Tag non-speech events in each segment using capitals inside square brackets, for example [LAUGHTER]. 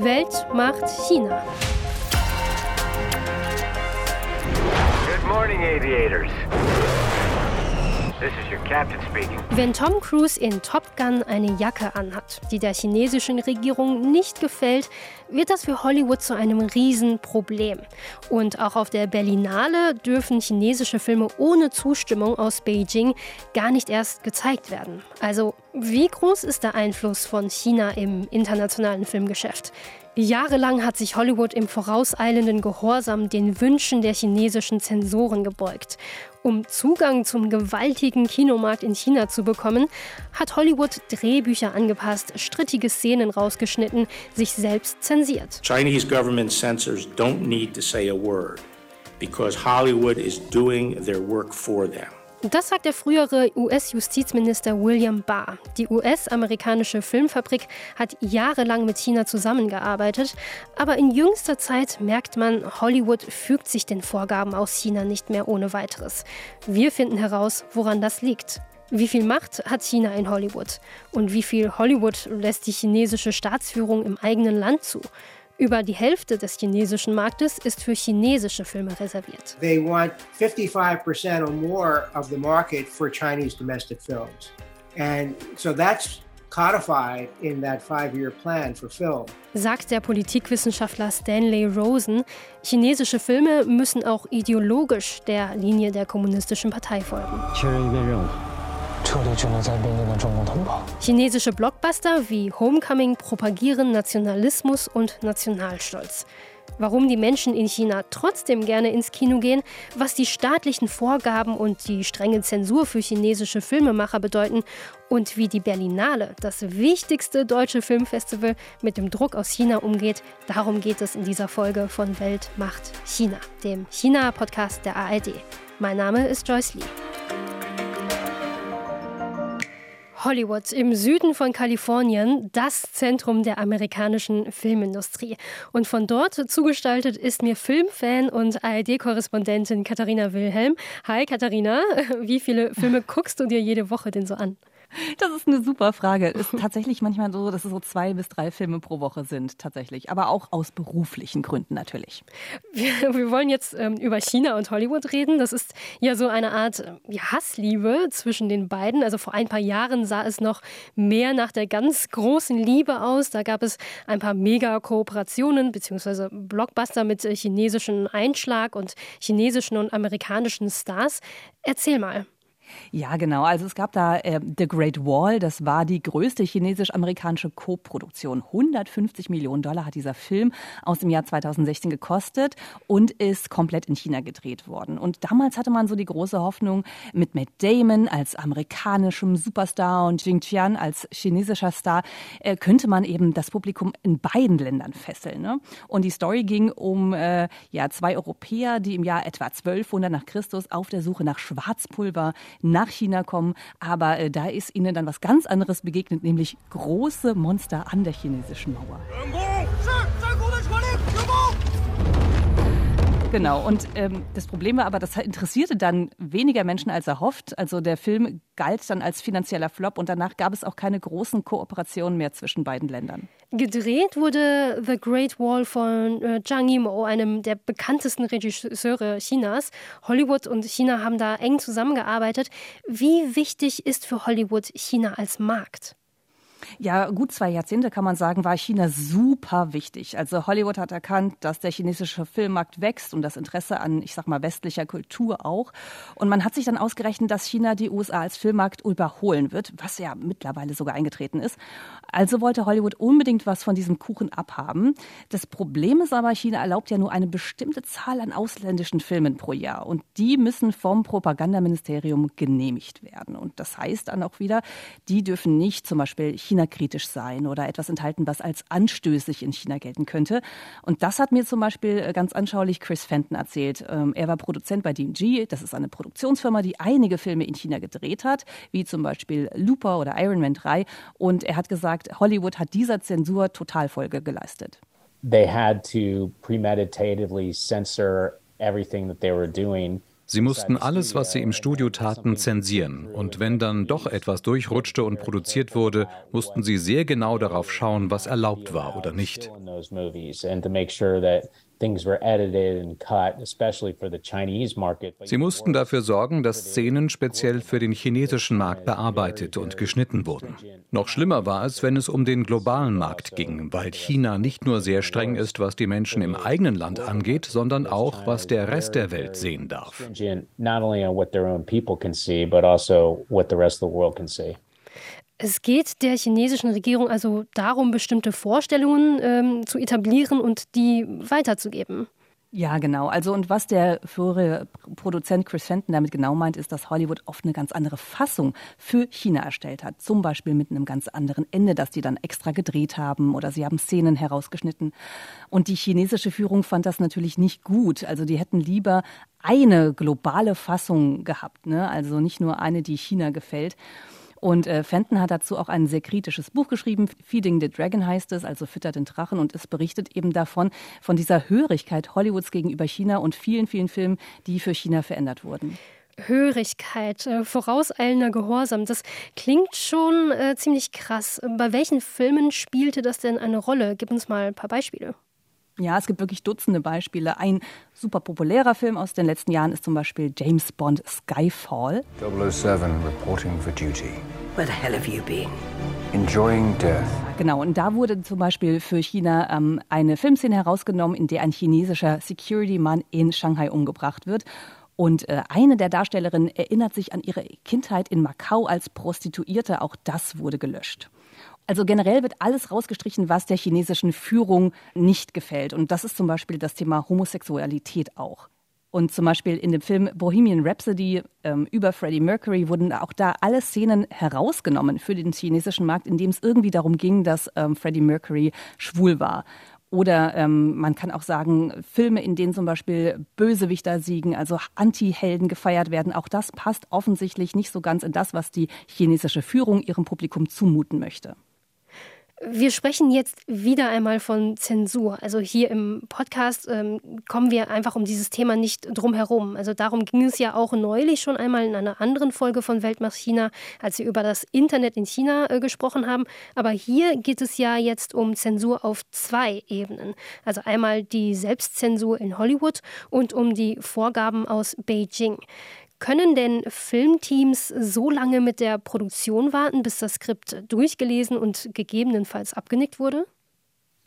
Welt macht China. Good morning, aviators. Wenn Tom Cruise in Top Gun eine Jacke anhat, die der chinesischen Regierung nicht gefällt, wird das für Hollywood zu einem Riesenproblem. Und auch auf der Berlinale dürfen chinesische Filme ohne Zustimmung aus Beijing gar nicht erst gezeigt werden. Also wie groß ist der Einfluss von China im internationalen Filmgeschäft? Jahrelang hat sich Hollywood im vorauseilenden Gehorsam den Wünschen der chinesischen Zensoren gebeugt. Um Zugang zum gewaltigen Kinomarkt in China zu bekommen, hat Hollywood Drehbücher angepasst, strittige Szenen rausgeschnitten, sich selbst zensiert. Chinese government censors don't need to say a word because Hollywood is doing their work for them. Das sagt der frühere US-Justizminister William Barr. Die US-amerikanische Filmfabrik hat jahrelang mit China zusammengearbeitet, aber in jüngster Zeit merkt man, Hollywood fügt sich den Vorgaben aus China nicht mehr ohne weiteres. Wir finden heraus, woran das liegt. Wie viel Macht hat China in Hollywood? Und wie viel Hollywood lässt die chinesische Staatsführung im eigenen Land zu? Über die Hälfte des chinesischen Marktes ist für chinesische Filme reserviert. They want 55% or more of the market for Chinese domestic films. And so that's codified in that five-year plan for film. Sagt der Politikwissenschaftler Stanley Rosen, chinesische Filme müssen auch ideologisch der Linie der kommunistischen Partei folgen. Chinesische Blockbuster wie Homecoming propagieren Nationalismus und Nationalstolz. Warum die Menschen in China trotzdem gerne ins Kino gehen, was die staatlichen Vorgaben und die strenge Zensur für chinesische Filmemacher bedeuten und wie die Berlinale, das wichtigste deutsche Filmfestival, mit dem Druck aus China umgeht, darum geht es in dieser Folge von Welt macht China, dem China-Podcast der ARD. Mein Name ist Joyce Lee. Hollywood im Süden von Kalifornien, das Zentrum der amerikanischen Filmindustrie. Und von dort zugestaltet ist mir Filmfan und ARD-Korrespondentin Katharina Wilhelm. Hi Katharina, [LAUGHS] wie viele Filme guckst du dir jede Woche denn so an? Das ist eine super Frage. Es ist [LAUGHS] tatsächlich manchmal so, dass es so zwei bis drei Filme pro Woche sind, tatsächlich. Aber auch aus beruflichen Gründen natürlich. Wir, wir wollen jetzt ähm, über China und Hollywood reden. Das ist ja so eine Art ja, Hassliebe zwischen den beiden. Also vor ein paar Jahren sah es noch mehr nach der ganz großen Liebe aus. Da gab es ein paar Mega-Kooperationen bzw. Blockbuster mit äh, chinesischen Einschlag und chinesischen und amerikanischen Stars. Erzähl mal. Ja, genau. Also es gab da äh, The Great Wall, das war die größte chinesisch-amerikanische Co-Produktion. 150 Millionen Dollar hat dieser Film aus dem Jahr 2016 gekostet und ist komplett in China gedreht worden. Und damals hatte man so die große Hoffnung, mit Matt Damon als amerikanischem Superstar und Jing Qian als chinesischer Star, äh, könnte man eben das Publikum in beiden Ländern fesseln. Ne? Und die Story ging um äh, ja, zwei Europäer, die im Jahr etwa 1200 nach Christus auf der Suche nach Schwarzpulver nach China kommen. Aber äh, da ist ihnen dann was ganz anderes begegnet, nämlich große Monster an der chinesischen Mauer. Genau, und ähm, das Problem war aber, das interessierte dann weniger Menschen als erhofft. Also der Film galt dann als finanzieller Flop und danach gab es auch keine großen Kooperationen mehr zwischen beiden Ländern. Gedreht wurde The Great Wall von äh, Zhang Yimou, einem der bekanntesten Regisseure Chinas. Hollywood und China haben da eng zusammengearbeitet. Wie wichtig ist für Hollywood China als Markt? Ja, gut zwei Jahrzehnte kann man sagen, war China super wichtig. Also Hollywood hat erkannt, dass der chinesische Filmmarkt wächst und das Interesse an, ich sag mal, westlicher Kultur auch. Und man hat sich dann ausgerechnet, dass China die USA als Filmmarkt überholen wird, was ja mittlerweile sogar eingetreten ist. Also wollte Hollywood unbedingt was von diesem Kuchen abhaben. Das Problem ist aber, China erlaubt ja nur eine bestimmte Zahl an ausländischen Filmen pro Jahr. Und die müssen vom Propagandaministerium genehmigt werden. Und das heißt dann auch wieder, die dürfen nicht zum Beispiel China-kritisch sein oder etwas enthalten, was als anstößig in China gelten könnte. Und das hat mir zum Beispiel äh, ganz anschaulich Chris Fenton erzählt. Ähm, er war Produzent bei DMG. Das ist eine Produktionsfirma, die einige Filme in China gedreht hat, wie zum Beispiel Looper oder Iron Man 3. Und er hat gesagt, Hollywood hat dieser Zensur total Folge geleistet. They had to premeditatively censor everything that they were doing Sie mussten alles, was sie im Studio taten, zensieren. Und wenn dann doch etwas durchrutschte und produziert wurde, mussten sie sehr genau darauf schauen, was erlaubt war oder nicht. Sie mussten dafür sorgen, dass Szenen speziell für den chinesischen Markt bearbeitet und geschnitten wurden. Noch schlimmer war es, wenn es um den globalen Markt ging, weil China nicht nur sehr streng ist, was die Menschen im eigenen Land angeht, sondern auch, was der Rest der Welt sehen darf. Es geht der chinesischen Regierung also darum, bestimmte Vorstellungen ähm, zu etablieren und die weiterzugeben. Ja, genau. Also und was der frühere Produzent Chris Fenton damit genau meint, ist, dass Hollywood oft eine ganz andere Fassung für China erstellt hat. Zum Beispiel mit einem ganz anderen Ende, das die dann extra gedreht haben oder sie haben Szenen herausgeschnitten. Und die chinesische Führung fand das natürlich nicht gut. Also die hätten lieber eine globale Fassung gehabt, ne? also nicht nur eine, die China gefällt. Und äh, Fenton hat dazu auch ein sehr kritisches Buch geschrieben. Feeding the Dragon heißt es, also füttert den Drachen. Und es berichtet eben davon, von dieser Hörigkeit Hollywoods gegenüber China und vielen, vielen Filmen, die für China verändert wurden. Hörigkeit, äh, vorauseilender Gehorsam, das klingt schon äh, ziemlich krass. Bei welchen Filmen spielte das denn eine Rolle? Gib uns mal ein paar Beispiele. Ja, es gibt wirklich Dutzende Beispiele. Ein super populärer Film aus den letzten Jahren ist zum Beispiel James Bond Skyfall. 007 reporting for duty. Where the hell have you been? Enjoying death. Genau, und da wurde zum Beispiel für China ähm, eine Filmszene herausgenommen, in der ein chinesischer Security-Mann in Shanghai umgebracht wird. Und äh, eine der Darstellerinnen erinnert sich an ihre Kindheit in Macau als Prostituierte. Auch das wurde gelöscht. Also generell wird alles rausgestrichen, was der chinesischen Führung nicht gefällt. Und das ist zum Beispiel das Thema Homosexualität auch. Und zum Beispiel in dem Film Bohemian Rhapsody ähm, über Freddie Mercury wurden auch da alle Szenen herausgenommen für den chinesischen Markt, in dem es irgendwie darum ging, dass ähm, Freddie Mercury schwul war. Oder ähm, man kann auch sagen, Filme, in denen zum Beispiel Bösewichter siegen, also Anti-Helden gefeiert werden, auch das passt offensichtlich nicht so ganz in das, was die chinesische Führung ihrem Publikum zumuten möchte. Wir sprechen jetzt wieder einmal von Zensur. Also hier im Podcast ähm, kommen wir einfach um dieses Thema nicht drum herum. Also darum ging es ja auch neulich schon einmal in einer anderen Folge von Weltmacht China, als wir über das Internet in China äh, gesprochen haben. Aber hier geht es ja jetzt um Zensur auf zwei Ebenen. Also einmal die Selbstzensur in Hollywood und um die Vorgaben aus Beijing. Können denn Filmteams so lange mit der Produktion warten, bis das Skript durchgelesen und gegebenenfalls abgenickt wurde?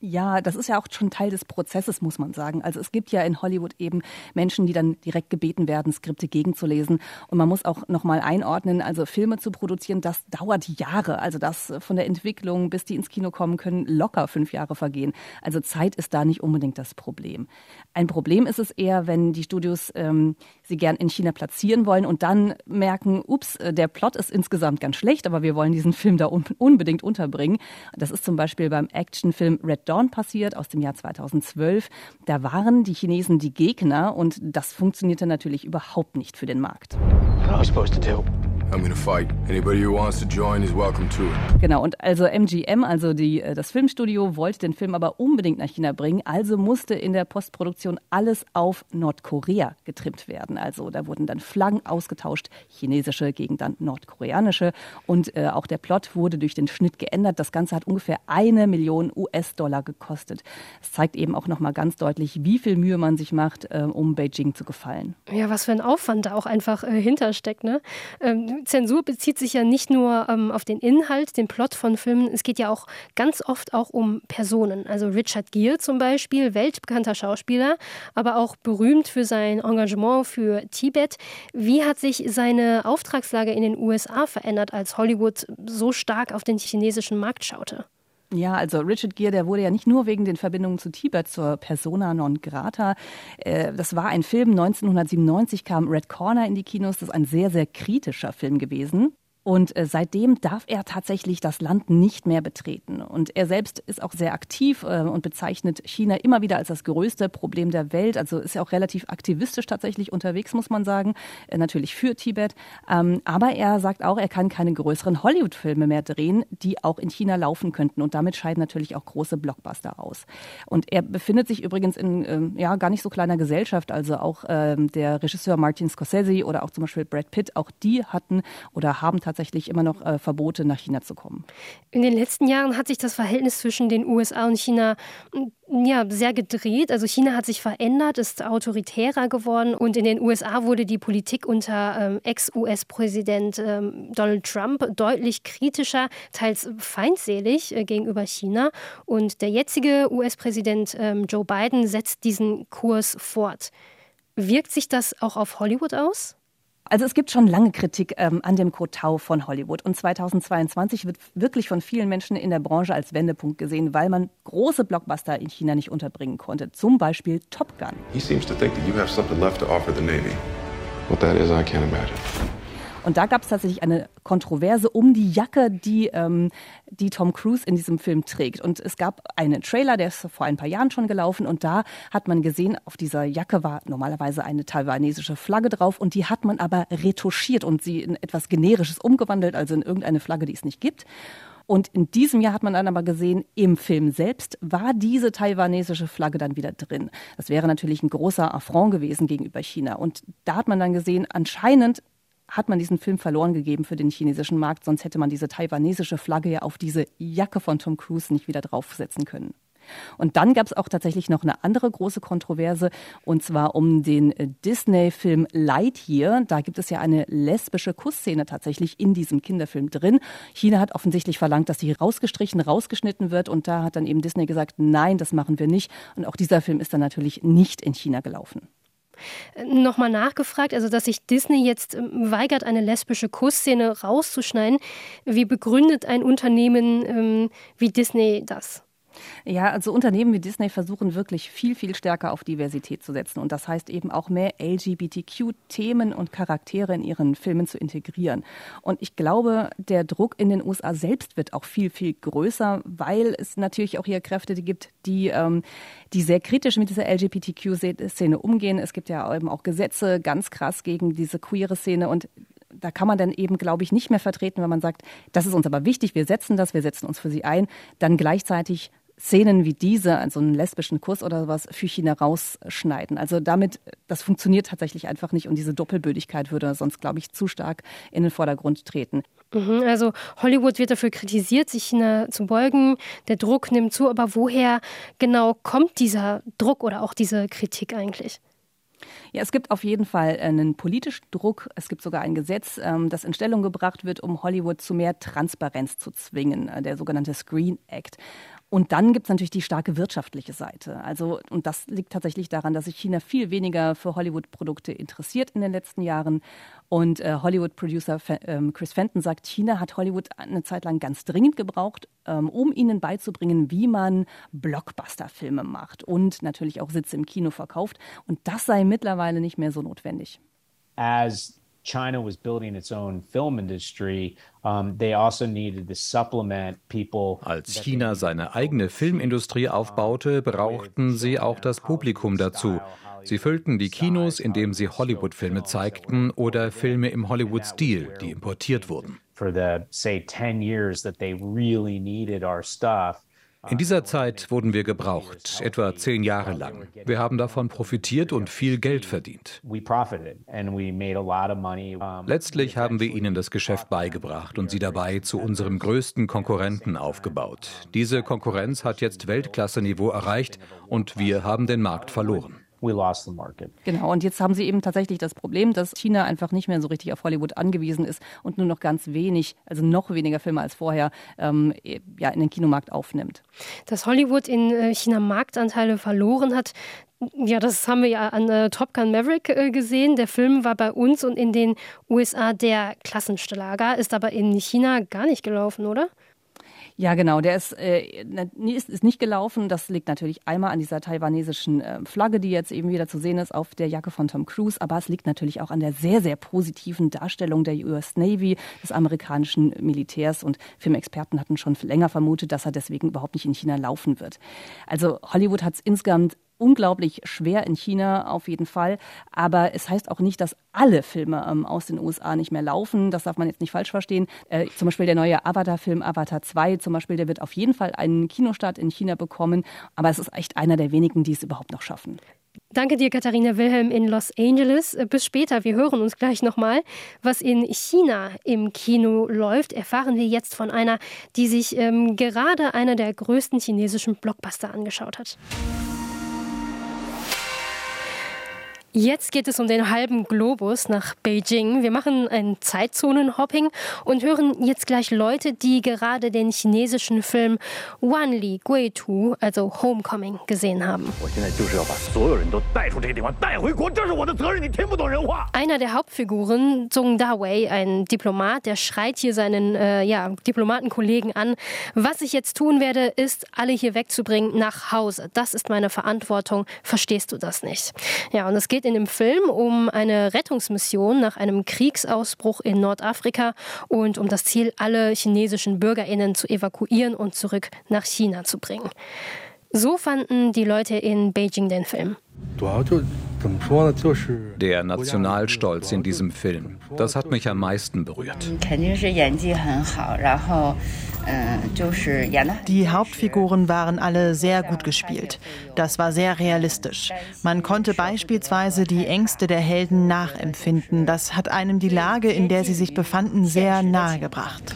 Ja, das ist ja auch schon Teil des Prozesses, muss man sagen. Also es gibt ja in Hollywood eben Menschen, die dann direkt gebeten werden, Skripte gegenzulesen. Und man muss auch nochmal einordnen, also Filme zu produzieren, das dauert Jahre. Also das von der Entwicklung bis die ins Kino kommen können, locker fünf Jahre vergehen. Also Zeit ist da nicht unbedingt das Problem. Ein Problem ist es eher, wenn die Studios ähm, sie gern in China platzieren wollen und dann merken, ups, äh, der Plot ist insgesamt ganz schlecht, aber wir wollen diesen Film da un unbedingt unterbringen. Das ist zum Beispiel beim Actionfilm Red Dawn passiert aus dem Jahr 2012. Da waren die Chinesen die Gegner und das funktionierte natürlich überhaupt nicht für den Markt. What was I supposed to do? I'm gonna fight. Anybody who wants to join is welcome to it. Genau, und also MGM, also die, äh, das Filmstudio, wollte den Film aber unbedingt nach China bringen, also musste in der Postproduktion alles auf Nordkorea getrimmt werden. Also da wurden dann Flaggen ausgetauscht, chinesische gegen dann nordkoreanische. Und äh, auch der Plot wurde durch den Schnitt geändert. Das Ganze hat ungefähr eine Million US-Dollar gekostet. Es zeigt eben auch nochmal ganz deutlich, wie viel Mühe man sich macht, äh, um Beijing zu gefallen. Ja, was für ein Aufwand da auch einfach äh, hintersteckt. Ne? Ähm, Zensur bezieht sich ja nicht nur ähm, auf den Inhalt, den Plot von Filmen, es geht ja auch ganz oft auch um Personen. Also Richard Gere zum Beispiel, weltbekannter Schauspieler, aber auch berühmt für sein Engagement für Tibet. Wie hat sich seine Auftragslage in den USA verändert, als Hollywood so stark auf den chinesischen Markt schaute? Ja, also Richard Gere, der wurde ja nicht nur wegen den Verbindungen zu Tibet zur Persona non grata. Äh, das war ein Film, 1997 kam Red Corner in die Kinos. Das ist ein sehr, sehr kritischer Film gewesen. Und äh, seitdem darf er tatsächlich das Land nicht mehr betreten. Und er selbst ist auch sehr aktiv äh, und bezeichnet China immer wieder als das größte Problem der Welt. Also ist er auch relativ aktivistisch tatsächlich unterwegs, muss man sagen. Äh, natürlich für Tibet. Ähm, aber er sagt auch, er kann keine größeren Hollywood-Filme mehr drehen, die auch in China laufen könnten. Und damit scheiden natürlich auch große Blockbuster aus. Und er befindet sich übrigens in ähm, ja, gar nicht so kleiner Gesellschaft. Also auch ähm, der Regisseur Martin Scorsese oder auch zum Beispiel Brad Pitt, auch die hatten oder haben tatsächlich tatsächlich immer noch äh, Verbote, nach China zu kommen. In den letzten Jahren hat sich das Verhältnis zwischen den USA und China mm, ja, sehr gedreht. Also China hat sich verändert, ist autoritärer geworden und in den USA wurde die Politik unter ähm, Ex-US-Präsident ähm, Donald Trump deutlich kritischer, teils feindselig äh, gegenüber China. Und der jetzige US-Präsident ähm, Joe Biden setzt diesen Kurs fort. Wirkt sich das auch auf Hollywood aus? Also es gibt schon lange Kritik ähm, an dem Kotau von Hollywood und 2022 wird wirklich von vielen Menschen in der Branche als Wendepunkt gesehen, weil man große Blockbuster in China nicht unterbringen konnte. Zum Beispiel Top Gun. He seems to think that you have something left to offer the Navy. What that is, I can't imagine. Und da gab es tatsächlich eine Kontroverse um die Jacke, die, ähm, die Tom Cruise in diesem Film trägt. Und es gab einen Trailer, der ist vor ein paar Jahren schon gelaufen. Und da hat man gesehen, auf dieser Jacke war normalerweise eine taiwanesische Flagge drauf. Und die hat man aber retuschiert und sie in etwas Generisches umgewandelt, also in irgendeine Flagge, die es nicht gibt. Und in diesem Jahr hat man dann aber gesehen, im Film selbst war diese taiwanesische Flagge dann wieder drin. Das wäre natürlich ein großer Affront gewesen gegenüber China. Und da hat man dann gesehen, anscheinend hat man diesen Film verloren gegeben für den chinesischen Markt, sonst hätte man diese taiwanesische Flagge ja auf diese Jacke von Tom Cruise nicht wieder draufsetzen können. Und dann gab es auch tatsächlich noch eine andere große Kontroverse, und zwar um den Disney-Film Lightyear. Da gibt es ja eine lesbische Kussszene tatsächlich in diesem Kinderfilm drin. China hat offensichtlich verlangt, dass sie rausgestrichen, rausgeschnitten wird. Und da hat dann eben Disney gesagt, nein, das machen wir nicht. Und auch dieser Film ist dann natürlich nicht in China gelaufen nochmal nachgefragt, also dass sich Disney jetzt ähm, weigert, eine lesbische Kussszene rauszuschneiden. Wie begründet ein Unternehmen ähm, wie Disney das? Ja, also Unternehmen wie Disney versuchen wirklich viel, viel stärker auf Diversität zu setzen. Und das heißt eben auch mehr LGBTQ-Themen und Charaktere in ihren Filmen zu integrieren. Und ich glaube, der Druck in den USA selbst wird auch viel, viel größer, weil es natürlich auch hier Kräfte gibt, die, ähm, die sehr kritisch mit dieser LGBTQ-Szene umgehen. Es gibt ja eben auch Gesetze ganz krass gegen diese queere Szene und da kann man dann eben, glaube ich, nicht mehr vertreten, wenn man sagt, das ist uns aber wichtig, wir setzen das, wir setzen uns für sie ein, dann gleichzeitig Szenen wie diese, also einen lesbischen Kurs oder sowas, für China rausschneiden. Also damit, das funktioniert tatsächlich einfach nicht und diese Doppelbödigkeit würde sonst, glaube ich, zu stark in den Vordergrund treten. Mhm, also Hollywood wird dafür kritisiert, sich China zu beugen. Der Druck nimmt zu, aber woher genau kommt dieser Druck oder auch diese Kritik eigentlich? Ja, es gibt auf jeden Fall einen politischen Druck. Es gibt sogar ein Gesetz, ähm, das in Stellung gebracht wird, um Hollywood zu mehr Transparenz zu zwingen, äh, der sogenannte Screen Act. Und dann gibt es natürlich die starke wirtschaftliche Seite. Also, und das liegt tatsächlich daran, dass sich China viel weniger für Hollywood-Produkte interessiert in den letzten Jahren. Und äh, Hollywood-Producer ähm, Chris Fenton sagt, China hat Hollywood eine Zeit lang ganz dringend gebraucht, ähm, um ihnen beizubringen, wie man Blockbuster-Filme macht und natürlich auch Sitze im Kino verkauft. Und das sei mittlerweile nicht mehr so notwendig. As China was building its own film industry, um, they also needed to supplement people. Als China seine eigene Filmindustrie aufbaute, brauchten sie auch das Publikum dazu. Sie füllten die Kinos, indem sie Hollywood-Filme zeigten oder Filme im Hollywood-Stil, die importiert wurden. For the say 10 years that they really needed our stuff. In dieser Zeit wurden wir gebraucht, etwa zehn Jahre lang. Wir haben davon profitiert und viel Geld verdient. Letztlich haben wir ihnen das Geschäft beigebracht und sie dabei zu unserem größten Konkurrenten aufgebaut. Diese Konkurrenz hat jetzt Weltklasse-Niveau erreicht und wir haben den Markt verloren we lost the market. Genau, und jetzt haben sie eben tatsächlich das Problem, dass China einfach nicht mehr so richtig auf Hollywood angewiesen ist und nur noch ganz wenig, also noch weniger Filme als vorher, ähm, ja, in den Kinomarkt aufnimmt. Dass Hollywood in äh, China Marktanteile verloren hat, ja, das haben wir ja an äh, Top Gun Maverick äh, gesehen. Der Film war bei uns und in den USA der Klassenschlager, ist aber in China gar nicht gelaufen, oder? Ja, genau. Der ist, äh, ist, ist nicht gelaufen. Das liegt natürlich einmal an dieser taiwanesischen äh, Flagge, die jetzt eben wieder zu sehen ist auf der Jacke von Tom Cruise. Aber es liegt natürlich auch an der sehr, sehr positiven Darstellung der US Navy, des amerikanischen Militärs. Und Filmexperten hatten schon länger vermutet, dass er deswegen überhaupt nicht in China laufen wird. Also Hollywood hat es insgesamt unglaublich schwer in China auf jeden Fall. Aber es heißt auch nicht, dass alle Filme ähm, aus den USA nicht mehr laufen. Das darf man jetzt nicht falsch verstehen. Äh, zum Beispiel der neue Avatar-Film Avatar 2 zum Beispiel, der wird auf jeden Fall einen Kinostart in China bekommen. Aber es ist echt einer der wenigen, die es überhaupt noch schaffen. Danke dir, Katharina Wilhelm in Los Angeles. Äh, bis später, wir hören uns gleich nochmal. Was in China im Kino läuft, erfahren wir jetzt von einer, die sich ähm, gerade einer der größten chinesischen Blockbuster angeschaut hat. Jetzt geht es um den halben Globus nach Beijing. Wir machen ein Zeitzonenhopping und hören jetzt gleich Leute, die gerade den chinesischen Film Wan Li Gui Tu, also Homecoming, gesehen haben. Einer der Hauptfiguren, Zhong Dawei, ein Diplomat, der schreit hier seinen äh, ja, Diplomatenkollegen an. Was ich jetzt tun werde, ist, alle hier wegzubringen nach Hause. Das ist meine Verantwortung. Verstehst du das nicht? Ja, und es geht geht in dem Film um eine Rettungsmission nach einem Kriegsausbruch in Nordafrika und um das Ziel, alle chinesischen Bürgerinnen zu evakuieren und zurück nach China zu bringen. So fanden die Leute in Beijing den Film. Der Nationalstolz in diesem Film, das hat mich am meisten berührt. Die Hauptfiguren waren alle sehr gut gespielt. Das war sehr realistisch. Man konnte beispielsweise die Ängste der Helden nachempfinden. Das hat einem die Lage, in der sie sich befanden, sehr nahegebracht.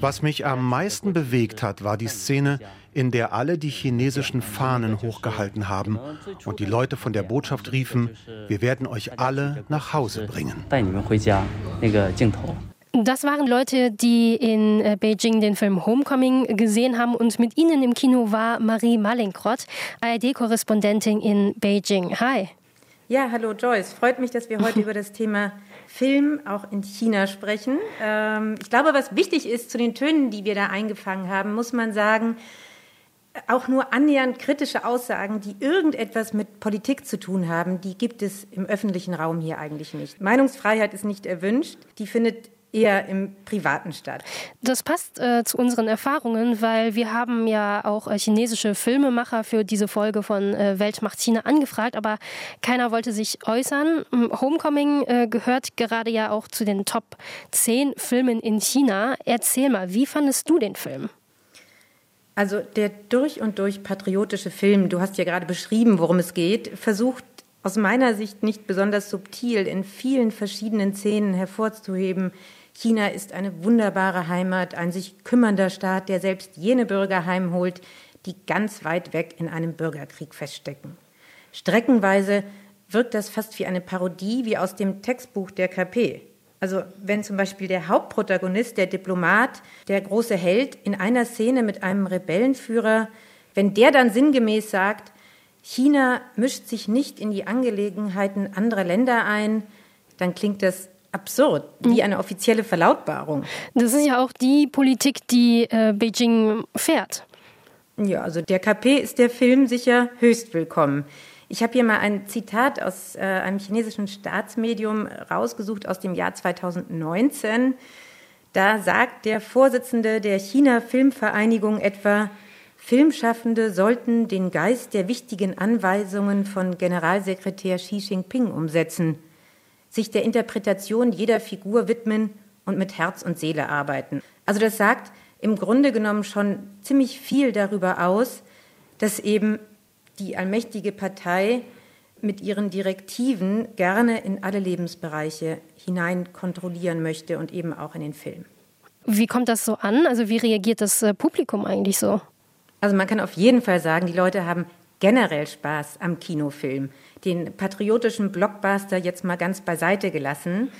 Was mich am meisten bewegt hat, war die Szene, in der alle die chinesischen Fahnen hochgehalten haben und die Leute von der Botschaft riefen, wir werden euch alle nach Hause bringen. Das waren Leute, die in äh, Beijing den Film Homecoming gesehen haben und mit ihnen im Kino war Marie Malinkrott, ARD-Korrespondentin in Beijing. Hi. Ja, hallo Joyce. Freut mich, dass wir heute über das Thema Film auch in China sprechen. Ähm, ich glaube, was wichtig ist zu den Tönen, die wir da eingefangen haben, muss man sagen, auch nur annähernd kritische Aussagen, die irgendetwas mit Politik zu tun haben, die gibt es im öffentlichen Raum hier eigentlich nicht. Meinungsfreiheit ist nicht erwünscht, die findet eher im Privaten statt. Das passt äh, zu unseren Erfahrungen, weil wir haben ja auch äh, chinesische Filmemacher für diese Folge von äh, Welt macht China angefragt, aber keiner wollte sich äußern. Homecoming äh, gehört gerade ja auch zu den Top 10 Filmen in China. Erzähl mal, wie fandest du den Film? Also der durch und durch patriotische Film, du hast ja gerade beschrieben, worum es geht, versucht aus meiner Sicht nicht besonders subtil in vielen verschiedenen Szenen hervorzuheben. China ist eine wunderbare Heimat, ein sich kümmernder Staat, der selbst jene Bürger heimholt, die ganz weit weg in einem Bürgerkrieg feststecken. Streckenweise wirkt das fast wie eine Parodie, wie aus dem Textbuch der KP. Also wenn zum Beispiel der Hauptprotagonist, der Diplomat, der große Held in einer Szene mit einem Rebellenführer, wenn der dann sinngemäß sagt, China mischt sich nicht in die Angelegenheiten anderer Länder ein, dann klingt das absurd, wie eine offizielle Verlautbarung. Das ist ja auch die Politik, die äh, Beijing fährt. Ja, also der KP ist der Film sicher höchst willkommen. Ich habe hier mal ein Zitat aus äh, einem chinesischen Staatsmedium rausgesucht aus dem Jahr 2019. Da sagt der Vorsitzende der China Filmvereinigung etwa, Filmschaffende sollten den Geist der wichtigen Anweisungen von Generalsekretär Xi Jinping umsetzen, sich der Interpretation jeder Figur widmen und mit Herz und Seele arbeiten. Also das sagt im Grunde genommen schon ziemlich viel darüber aus, dass eben die allmächtige Partei mit ihren Direktiven gerne in alle Lebensbereiche hinein kontrollieren möchte und eben auch in den Film. Wie kommt das so an? Also wie reagiert das äh, Publikum eigentlich so? Also man kann auf jeden Fall sagen, die Leute haben generell Spaß am Kinofilm. Den patriotischen Blockbuster jetzt mal ganz beiseite gelassen.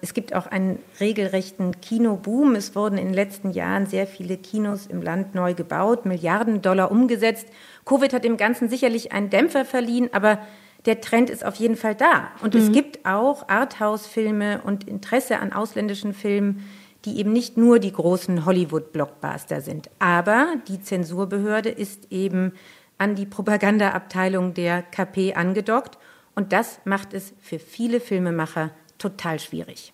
Es gibt auch einen regelrechten Kinoboom. Es wurden in den letzten Jahren sehr viele Kinos im Land neu gebaut, Milliarden Dollar umgesetzt. Covid hat dem Ganzen sicherlich einen Dämpfer verliehen, aber der Trend ist auf jeden Fall da. Und mhm. es gibt auch Arthouse-Filme und Interesse an ausländischen Filmen, die eben nicht nur die großen Hollywood-Blockbuster sind. Aber die Zensurbehörde ist eben an die Propagandaabteilung der KP angedockt und das macht es für viele Filmemacher total schwierig.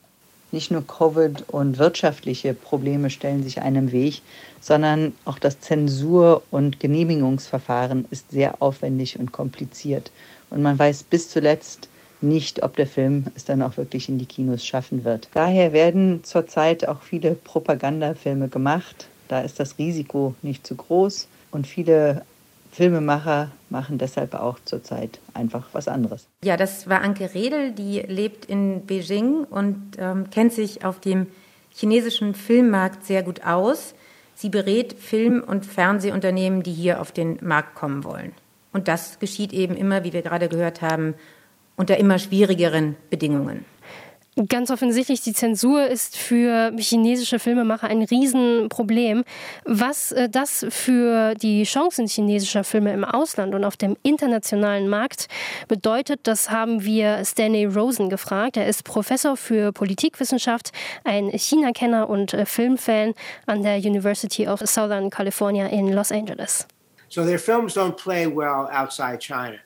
Nicht nur Covid und wirtschaftliche Probleme stellen sich einem Weg, sondern auch das Zensur- und Genehmigungsverfahren ist sehr aufwendig und kompliziert. Und man weiß bis zuletzt nicht, ob der Film es dann auch wirklich in die Kinos schaffen wird. Daher werden zurzeit auch viele Propagandafilme gemacht. Da ist das Risiko nicht zu groß und viele Filmemacher machen deshalb auch zurzeit einfach was anderes. Ja, das war Anke Redel, die lebt in Beijing und ähm, kennt sich auf dem chinesischen Filmmarkt sehr gut aus. Sie berät Film- und Fernsehunternehmen, die hier auf den Markt kommen wollen. Und das geschieht eben immer, wie wir gerade gehört haben, unter immer schwierigeren Bedingungen. Ganz offensichtlich, die Zensur ist für chinesische Filmemacher ein Riesenproblem. Was äh, das für die Chancen chinesischer Filme im Ausland und auf dem internationalen Markt bedeutet, das haben wir Stanley Rosen gefragt. Er ist Professor für Politikwissenschaft, ein China-Kenner und äh, Filmfan an der University of Southern California in Los Angeles. So their films don't play well outside China.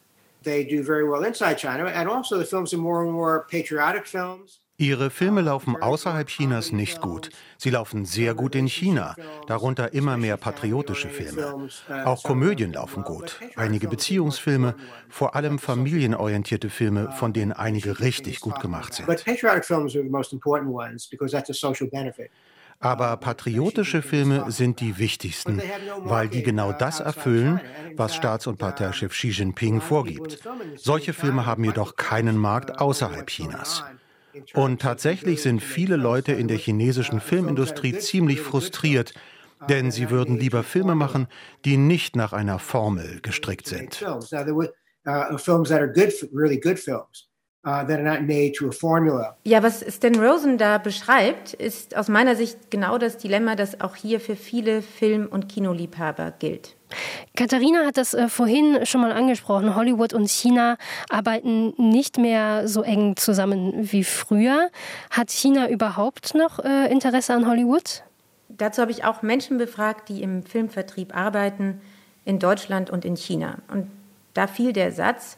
They do very well inside China, and also the films are more and more patriotic films. Ihre Filme laufen außerhalb Chinas nicht gut. Sie laufen sehr gut in China, darunter immer mehr patriotische Filme. Auch Komödien laufen gut, einige Beziehungsfilme, vor allem familienorientierte Filme, von denen einige richtig gut gemacht sind. Aber patriotische Filme sind die wichtigsten, weil die genau das erfüllen, was Staats- und Parteichef Xi Jinping vorgibt. Solche Filme haben jedoch keinen Markt außerhalb Chinas. Und tatsächlich sind viele Leute in der chinesischen Filmindustrie ziemlich frustriert, denn sie würden lieber Filme machen, die nicht nach einer Formel gestrickt sind. Uh, ja, was Stan Rosen da beschreibt, ist aus meiner Sicht genau das Dilemma, das auch hier für viele Film- und Kinoliebhaber gilt. Katharina hat das äh, vorhin schon mal angesprochen. Hollywood und China arbeiten nicht mehr so eng zusammen wie früher. Hat China überhaupt noch äh, Interesse an Hollywood? Dazu habe ich auch Menschen befragt, die im Filmvertrieb arbeiten, in Deutschland und in China. Und da fiel der Satz,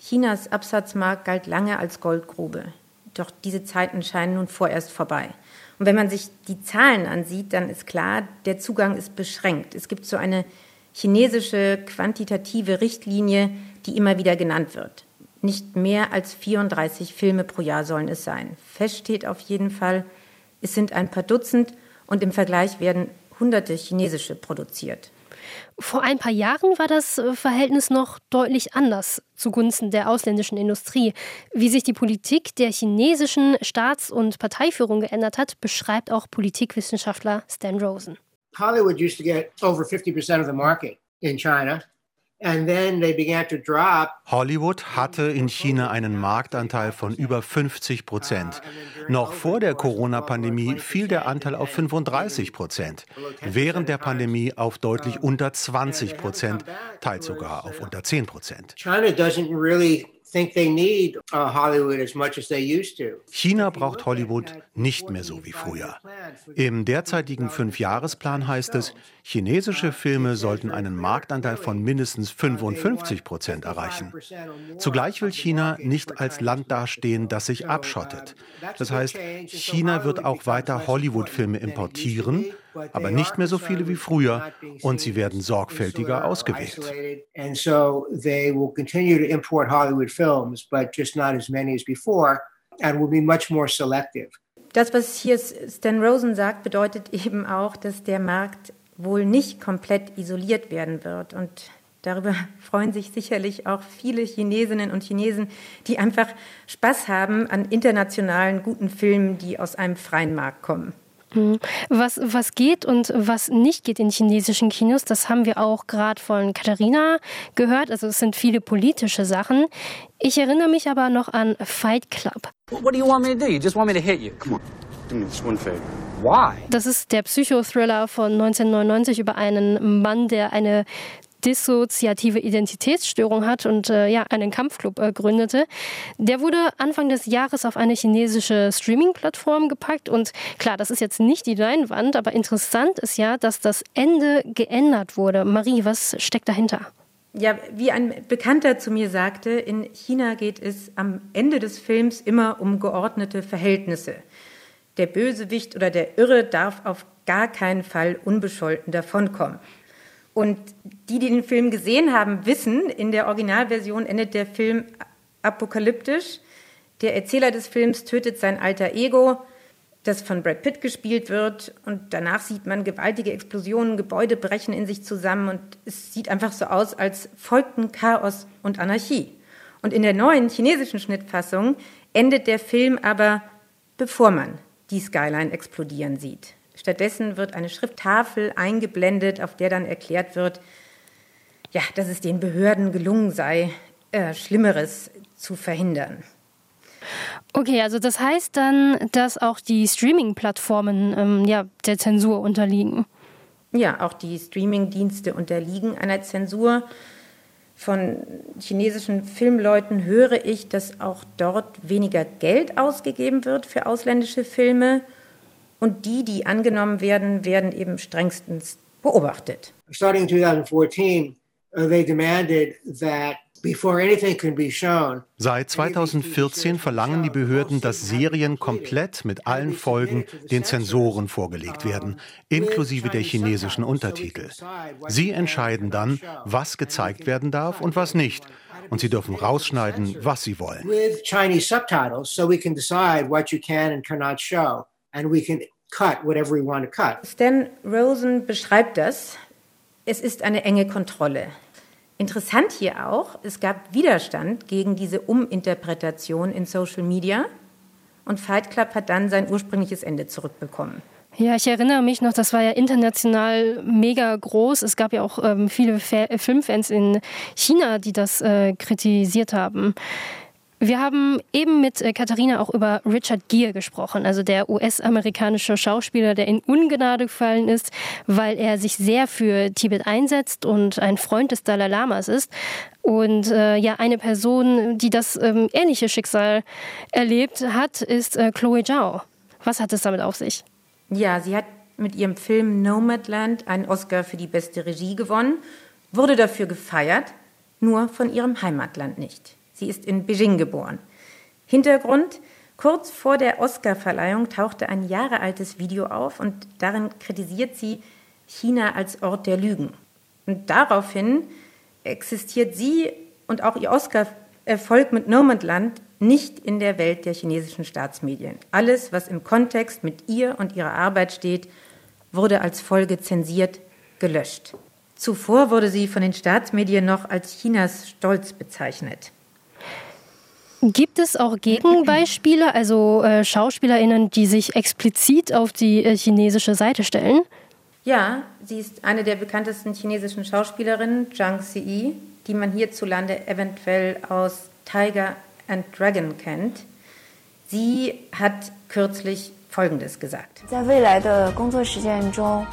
Chinas Absatzmarkt galt lange als Goldgrube. Doch diese Zeiten scheinen nun vorerst vorbei. Und wenn man sich die Zahlen ansieht, dann ist klar, der Zugang ist beschränkt. Es gibt so eine chinesische quantitative Richtlinie, die immer wieder genannt wird. Nicht mehr als 34 Filme pro Jahr sollen es sein. Fest steht auf jeden Fall, es sind ein paar Dutzend und im Vergleich werden hunderte chinesische produziert. Vor ein paar Jahren war das äh, Verhältnis noch deutlich anders zugunsten der ausländischen Industrie. Wie sich die Politik der chinesischen Staats- und Parteiführung geändert hat, beschreibt auch Politikwissenschaftler Stan Rosen. Hollywood used to get over 50% of the market in China. Hollywood hatte in China einen Marktanteil von über 50 Prozent. Noch vor der Corona-Pandemie fiel der Anteil auf 35 Prozent, während der Pandemie auf deutlich unter 20 Prozent, teils sogar auf unter 10 Prozent. China doesn't really China braucht Hollywood nicht mehr so wie früher. Im derzeitigen Fünfjahresplan heißt es, chinesische Filme sollten einen Marktanteil von mindestens 55 Prozent erreichen. Zugleich will China nicht als Land dastehen, das sich abschottet. Das heißt, China wird auch weiter Hollywood-Filme importieren aber nicht mehr so viele wie früher und sie werden sorgfältiger ausgewählt. Das, was hier Stan Rosen sagt, bedeutet eben auch, dass der Markt wohl nicht komplett isoliert werden wird. Und darüber [LAUGHS] freuen sich sicherlich auch viele Chinesinnen und Chinesen, die einfach Spaß haben an internationalen guten Filmen, die aus einem freien Markt kommen. Mhm. Was, was geht und was nicht geht in chinesischen Kinos, das haben wir auch gerade von Katharina gehört. Also es sind viele politische Sachen. Ich erinnere mich aber noch an Fight Club. What do you want me to do? You just want me to hit you? Come on, do me this one favor. Why? Das ist der Psychothriller von 1999 über einen Mann, der eine dissoziative Identitätsstörung hat und äh, ja einen Kampfclub äh, gründete. Der wurde Anfang des Jahres auf eine chinesische Streaming-Plattform gepackt und klar, das ist jetzt nicht die Leinwand, aber interessant ist ja, dass das Ende geändert wurde. Marie, was steckt dahinter? Ja, wie ein Bekannter zu mir sagte, in China geht es am Ende des Films immer um geordnete Verhältnisse. Der Bösewicht oder der Irre darf auf gar keinen Fall unbescholten davonkommen. Und die, die den Film gesehen haben, wissen, in der Originalversion endet der Film apokalyptisch. Der Erzähler des Films tötet sein alter Ego, das von Brad Pitt gespielt wird. Und danach sieht man gewaltige Explosionen, Gebäude brechen in sich zusammen und es sieht einfach so aus, als folgten Chaos und Anarchie. Und in der neuen chinesischen Schnittfassung endet der Film aber, bevor man die Skyline explodieren sieht. Stattdessen wird eine Schrifttafel eingeblendet, auf der dann erklärt wird, ja, dass es den Behörden gelungen sei, äh, Schlimmeres zu verhindern. Okay, also das heißt dann, dass auch die Streaming-Plattformen ähm, ja, der Zensur unterliegen. Ja, auch die Streaming-Dienste unterliegen einer Zensur. Von chinesischen Filmleuten höre ich, dass auch dort weniger Geld ausgegeben wird für ausländische Filme und die, die angenommen werden, werden eben strengstens beobachtet. Starting in 2014, uh, they demanded that Seit 2014 verlangen die Behörden, dass Serien komplett mit allen Folgen den Zensoren vorgelegt werden, inklusive der chinesischen Untertitel. Sie entscheiden dann, was gezeigt werden darf und was nicht. Und sie dürfen rausschneiden, was sie wollen. And we can cut whatever we want to cut. Stan Rosen beschreibt das. Es ist eine enge Kontrolle. Interessant hier auch, es gab Widerstand gegen diese Uminterpretation in Social Media und Fight Club hat dann sein ursprüngliches Ende zurückbekommen. Ja, ich erinnere mich noch, das war ja international mega groß. Es gab ja auch ähm, viele Fa Filmfans in China, die das äh, kritisiert haben. Wir haben eben mit äh, Katharina auch über Richard Gere gesprochen, also der US-amerikanische Schauspieler, der in Ungnade gefallen ist, weil er sich sehr für Tibet einsetzt und ein Freund des Dalai Lamas ist. Und äh, ja, eine Person, die das ähm, ähnliche Schicksal erlebt hat, ist äh, Chloe Zhao. Was hat es damit auf sich? Ja, sie hat mit ihrem Film Nomadland einen Oscar für die beste Regie gewonnen, wurde dafür gefeiert, nur von ihrem Heimatland nicht. Sie ist in Beijing geboren. Hintergrund, kurz vor der Oscarverleihung tauchte ein Jahre altes Video auf und darin kritisiert sie China als Ort der Lügen. Und daraufhin existiert sie und auch ihr Oscar-Erfolg mit Nomadland nicht in der Welt der chinesischen Staatsmedien. Alles, was im Kontext mit ihr und ihrer Arbeit steht, wurde als Folge zensiert, gelöscht. Zuvor wurde sie von den Staatsmedien noch als Chinas Stolz bezeichnet. Gibt es auch Gegenbeispiele, also äh, SchauspielerInnen, die sich explizit auf die äh, chinesische Seite stellen? Ja, sie ist eine der bekanntesten chinesischen Schauspielerinnen, Zhang Ziyi, die man hierzulande eventuell aus Tiger and Dragon kennt. Sie hat kürzlich Folgendes gesagt. 在未来的工作实践中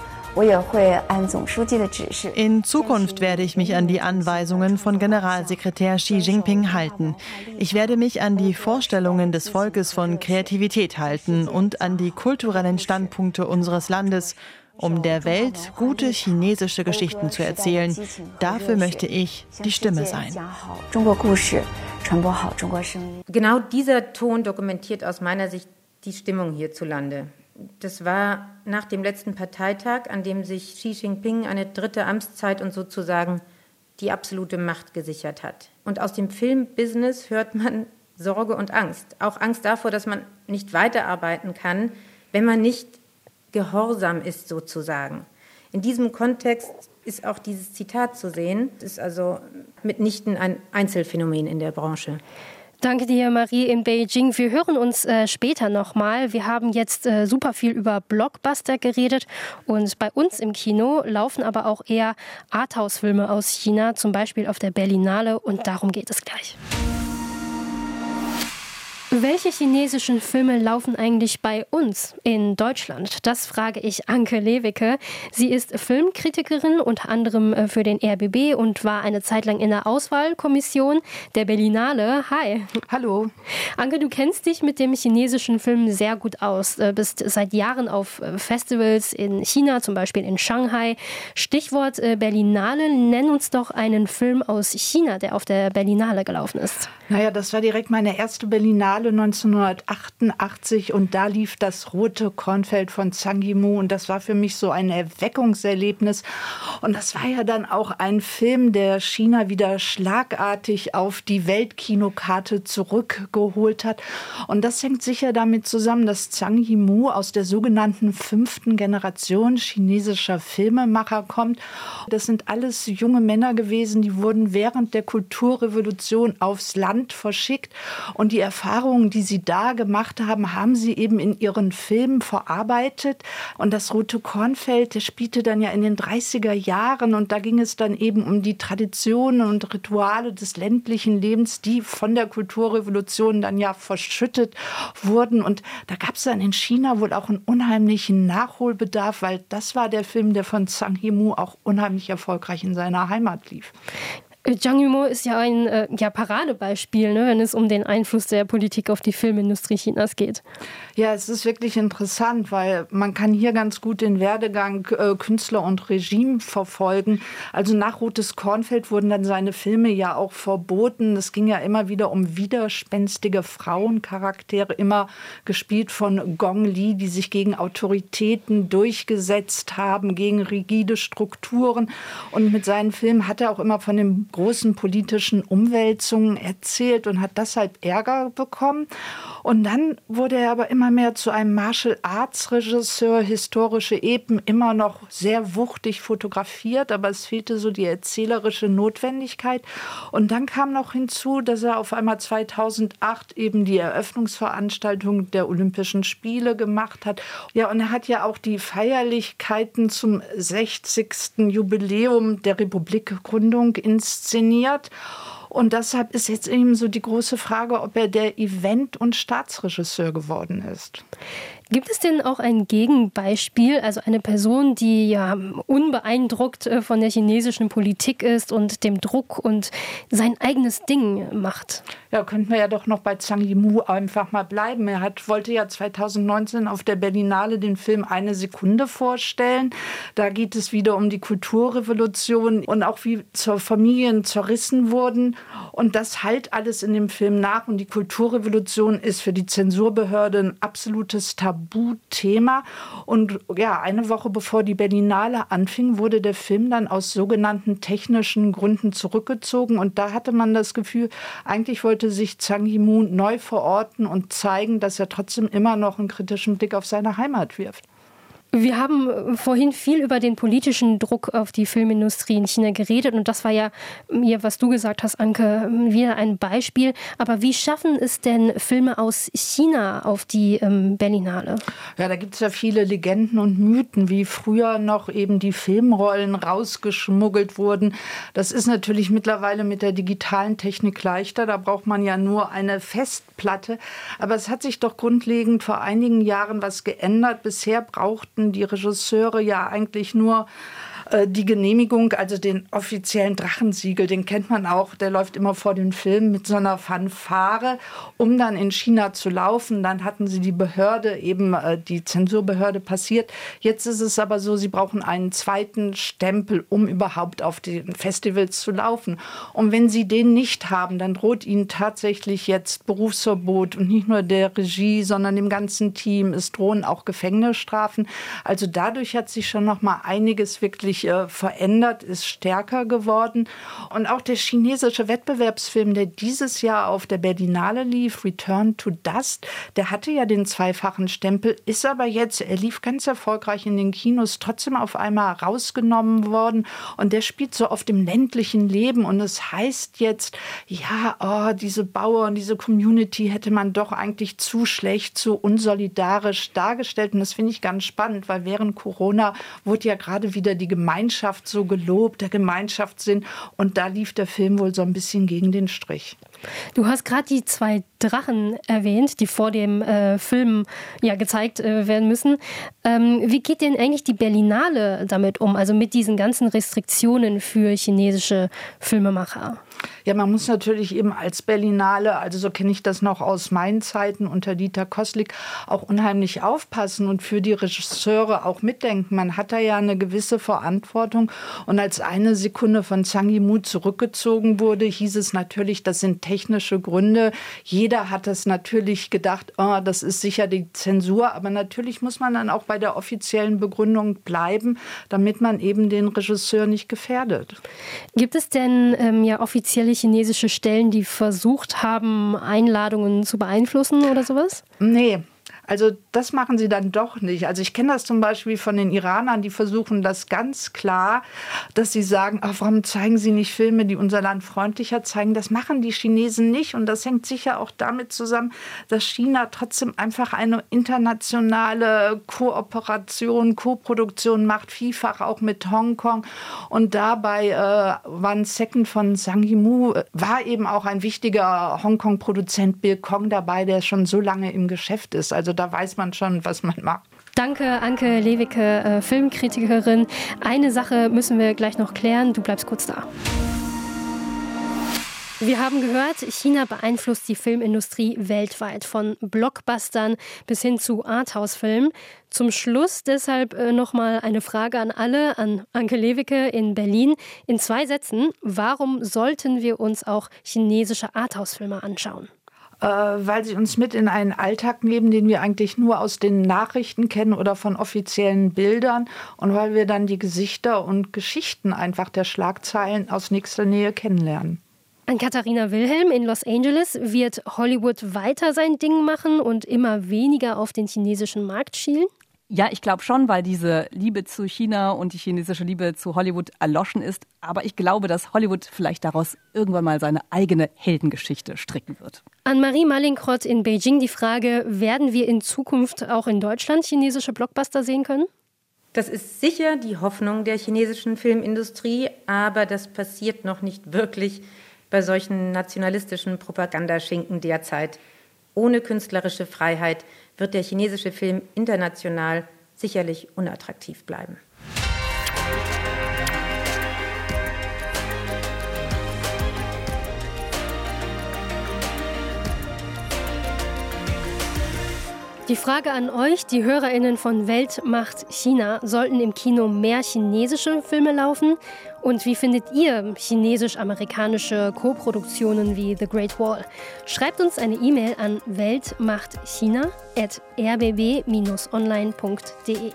In Zukunft werde ich mich an die Anweisungen von Generalsekretär Xi Jinping halten. Ich werde mich an die Vorstellungen des Volkes von Kreativität halten und an die kulturellen Standpunkte unseres Landes, um der Welt gute chinesische Geschichten zu erzählen. Dafür möchte ich die Stimme sein. Genau dieser Ton dokumentiert aus meiner Sicht die Stimmung hierzulande. Das war nach dem letzten Parteitag, an dem sich Xi Jinping eine dritte Amtszeit und sozusagen die absolute Macht gesichert hat. Und aus dem Filmbusiness hört man Sorge und Angst. Auch Angst davor, dass man nicht weiterarbeiten kann, wenn man nicht gehorsam ist sozusagen. In diesem Kontext ist auch dieses Zitat zu sehen. Es ist also mitnichten ein Einzelfenomen in der Branche. Danke dir, Marie in Beijing. Wir hören uns äh, später nochmal. Wir haben jetzt äh, super viel über Blockbuster geredet und bei uns im Kino laufen aber auch eher Arthouse-Filme aus China, zum Beispiel auf der Berlinale und darum geht es gleich. Welche chinesischen Filme laufen eigentlich bei uns in Deutschland? Das frage ich Anke Lewicke. Sie ist Filmkritikerin unter anderem äh, für den RBB und war eine Zeit lang in der Auswahlkommission der Berlinale. Hi. Hallo. Anke, du kennst dich mit dem chinesischen Film sehr gut aus, äh, bist seit Jahren auf äh, Festivals in China, zum Beispiel in Shanghai. Stichwort Berlinale, nenn uns doch einen Film aus China, der auf der Berlinale gelaufen ist. Naja, das war direkt meine erste Berlinale 1988 und da lief das rote Kornfeld von Zhang Yimou und das war für mich so ein Erweckungserlebnis und das war ja dann auch ein Film, der China wieder schlagartig auf die Weltkinokarte zurückgeholt hat und das hängt sicher damit zusammen, dass Zhang Yimou aus der sogenannten fünften Generation chinesischer Filmemacher kommt. Das sind alles junge Männer gewesen, die wurden während der Kulturrevolution aufs Land verschickt. Und die Erfahrungen, die sie da gemacht haben, haben sie eben in ihren Filmen verarbeitet. Und das Rote Kornfeld, das spielte dann ja in den 30er Jahren. Und da ging es dann eben um die Traditionen und Rituale des ländlichen Lebens, die von der Kulturrevolution dann ja verschüttet wurden. Und da gab es dann in China wohl auch einen unheimlichen Nachholbedarf, weil das war der Film, der von Zhang Yimou auch unheimlich erfolgreich in seiner Heimat lief. Zhang Yimou ist ja ein äh, ja, Paradebeispiel, ne, wenn es um den Einfluss der Politik auf die Filmindustrie Chinas geht. Ja, es ist wirklich interessant, weil man kann hier ganz gut den Werdegang äh, Künstler und Regime verfolgen. Also nach Rotes Kornfeld wurden dann seine Filme ja auch verboten. Es ging ja immer wieder um widerspenstige Frauencharaktere, immer gespielt von Gong Li, die sich gegen Autoritäten durchgesetzt haben, gegen rigide Strukturen. Und mit seinen Filmen hat er auch immer von dem großen politischen Umwälzungen erzählt und hat deshalb Ärger bekommen. Und dann wurde er aber immer mehr zu einem Martial Arts Regisseur, historische Epen immer noch sehr wuchtig fotografiert, aber es fehlte so die erzählerische Notwendigkeit. Und dann kam noch hinzu, dass er auf einmal 2008 eben die Eröffnungsveranstaltung der Olympischen Spiele gemacht hat. Ja, und er hat ja auch die Feierlichkeiten zum 60. Jubiläum der Republikgründung inszeniert. Und deshalb ist jetzt eben so die große Frage, ob er der Event- und Staatsregisseur geworden ist. Gibt es denn auch ein Gegenbeispiel, also eine Person, die ja unbeeindruckt äh, von der chinesischen Politik ist und dem Druck und sein eigenes Ding macht? Ja, könnten wir ja doch noch bei Zhang Yimou einfach mal bleiben. Er hat, wollte ja 2019 auf der Berlinale den Film Eine Sekunde vorstellen. Da geht es wieder um die Kulturrevolution und auch wie zur Familien zerrissen wurden. Und das halt alles in dem Film nach. Und die Kulturrevolution ist für die Zensurbehörde ein absolutes Tabu. Tabuthema. Und ja, eine Woche bevor die Berlinale anfing, wurde der Film dann aus sogenannten technischen Gründen zurückgezogen. Und da hatte man das Gefühl, eigentlich wollte sich Zhang Yimou neu verorten und zeigen, dass er trotzdem immer noch einen kritischen Blick auf seine Heimat wirft. Wir haben äh, vorhin viel über den politischen Druck auf die Filmindustrie in China geredet und das war ja, was du gesagt hast, Anke, wieder ein Beispiel. Aber wie schaffen es denn Filme aus China auf die ähm, Berlinale? Ja, da gibt es ja viele Legenden und Mythen, wie früher noch eben die Filmrollen rausgeschmuggelt wurden. Das ist natürlich mittlerweile mit der digitalen Technik leichter. Da braucht man ja nur eine Festplatte. Aber es hat sich doch grundlegend vor einigen Jahren was geändert. Bisher brauchten die Regisseure ja eigentlich nur die Genehmigung, also den offiziellen Drachensiegel, den kennt man auch, der läuft immer vor den Filmen mit so einer Fanfare, um dann in China zu laufen. Dann hatten sie die Behörde, eben äh, die Zensurbehörde passiert. Jetzt ist es aber so, sie brauchen einen zweiten Stempel, um überhaupt auf den Festivals zu laufen. Und wenn sie den nicht haben, dann droht ihnen tatsächlich jetzt Berufsverbot und nicht nur der Regie, sondern dem ganzen Team. Es drohen auch Gefängnisstrafen. Also dadurch hat sich schon noch mal einiges wirklich sich äh, verändert, ist stärker geworden. Und auch der chinesische Wettbewerbsfilm, der dieses Jahr auf der Berlinale lief, Return to Dust, der hatte ja den zweifachen Stempel, ist aber jetzt, er lief ganz erfolgreich in den Kinos, trotzdem auf einmal rausgenommen worden. Und der spielt so auf dem ländlichen Leben. Und es heißt jetzt, ja, oh, diese Bauern, diese Community hätte man doch eigentlich zu schlecht, zu unsolidarisch dargestellt. Und das finde ich ganz spannend, weil während Corona wurde ja gerade wieder die Gemeinschaft Gemeinschaft so gelobt, der Gemeinschaftssinn. Und da lief der Film wohl so ein bisschen gegen den Strich. Du hast gerade die zwei Drachen erwähnt, die vor dem äh, Film ja gezeigt äh, werden müssen. Ähm, wie geht denn eigentlich die Berlinale damit um, also mit diesen ganzen Restriktionen für chinesische Filmemacher? Ja, man muss natürlich eben als Berlinale, also so kenne ich das noch aus meinen Zeiten unter Dieter Koslik, auch unheimlich aufpassen und für die Regisseure auch mitdenken. Man hat da ja eine gewisse Verantwortung. Und als eine Sekunde von Zhang Yimou zurückgezogen wurde, hieß es natürlich, das sind technische Gründe. Jeder hat es natürlich gedacht, oh, das ist sicher die Zensur. Aber natürlich muss man dann auch bei der offiziellen Begründung bleiben, damit man eben den Regisseur nicht gefährdet. Gibt es denn ähm, ja offizielle chinesische Stellen, die versucht haben, Einladungen zu beeinflussen oder sowas? Nee, also das machen sie dann doch nicht. Also ich kenne das zum Beispiel von den Iranern, die versuchen das ganz klar, dass sie sagen, ach, warum zeigen sie nicht Filme, die unser Land freundlicher zeigen? Das machen die Chinesen nicht. Und das hängt sicher auch damit zusammen, dass China trotzdem einfach eine internationale Kooperation, Koproduktion macht, vielfach auch mit Hongkong. Und dabei äh, One Second von Zhang Yimou äh, war eben auch ein wichtiger Hongkong-Produzent Bill Kong dabei, der schon so lange im Geschäft ist. Also da weiß man schon, was man macht. Danke, Anke Lewicke, äh, Filmkritikerin. Eine Sache müssen wir gleich noch klären. Du bleibst kurz da. Wir haben gehört, China beeinflusst die Filmindustrie weltweit, von Blockbustern bis hin zu Arthouse-Filmen. Zum Schluss deshalb äh, nochmal eine Frage an alle, an Anke Lewicke in Berlin. In zwei Sätzen, warum sollten wir uns auch chinesische Arthouse-Filme anschauen? Äh, weil sie uns mit in einen Alltag nehmen, den wir eigentlich nur aus den Nachrichten kennen oder von offiziellen Bildern und weil wir dann die Gesichter und Geschichten einfach der Schlagzeilen aus nächster Nähe kennenlernen. An Katharina Wilhelm in Los Angeles wird Hollywood weiter sein Ding machen und immer weniger auf den chinesischen Markt schielen? Ja, ich glaube schon, weil diese Liebe zu China und die chinesische Liebe zu Hollywood erloschen ist. Aber ich glaube, dass Hollywood vielleicht daraus irgendwann mal seine eigene Heldengeschichte stricken wird. An Marie Malinkrott in Beijing die Frage, werden wir in Zukunft auch in Deutschland chinesische Blockbuster sehen können? Das ist sicher die Hoffnung der chinesischen Filmindustrie, aber das passiert noch nicht wirklich bei solchen nationalistischen Propagandaschinken derzeit. Ohne künstlerische Freiheit wird der chinesische Film international sicherlich unattraktiv bleiben. Die Frage an euch, die HörerInnen von Weltmacht China, sollten im Kino mehr chinesische Filme laufen? Und wie findet ihr chinesisch-amerikanische Co-Produktionen wie The Great Wall? Schreibt uns eine E-Mail an weltmachtchina.rbb-online.de.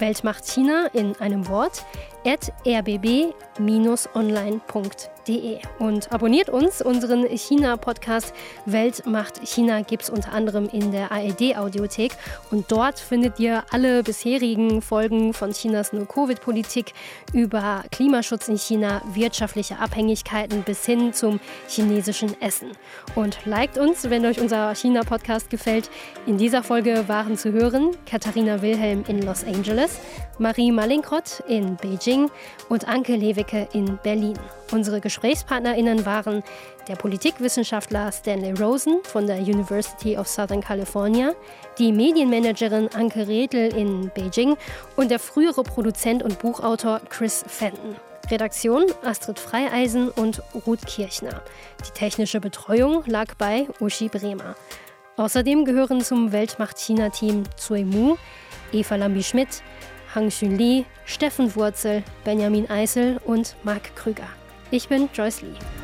Weltmacht China in einem Wort at rbb-online.de und abonniert uns. Unseren China-Podcast Welt macht China gibt es unter anderem in der ARD-Audiothek und dort findet ihr alle bisherigen Folgen von Chinas No-Covid-Politik über Klimaschutz in China, wirtschaftliche Abhängigkeiten bis hin zum chinesischen Essen. Und liked uns, wenn euch unser China-Podcast gefällt. In dieser Folge waren zu hören Katharina Wilhelm in Los Angeles, Marie Malinkrott in Beijing und Anke Lewicke in Berlin. Unsere GesprächspartnerInnen waren der Politikwissenschaftler Stanley Rosen von der University of Southern California, die Medienmanagerin Anke Redl in Beijing und der frühere Produzent und Buchautor Chris Fenton. Redaktion Astrid Freieisen und Ruth Kirchner. Die technische Betreuung lag bei Uschi Bremer. Außerdem gehören zum Weltmacht-China-Team Zui Mu, Eva Lambi-Schmidt, Hang Xun Li, Steffen Wurzel, Benjamin Eisel und Marc Krüger. Ich bin Joyce Lee.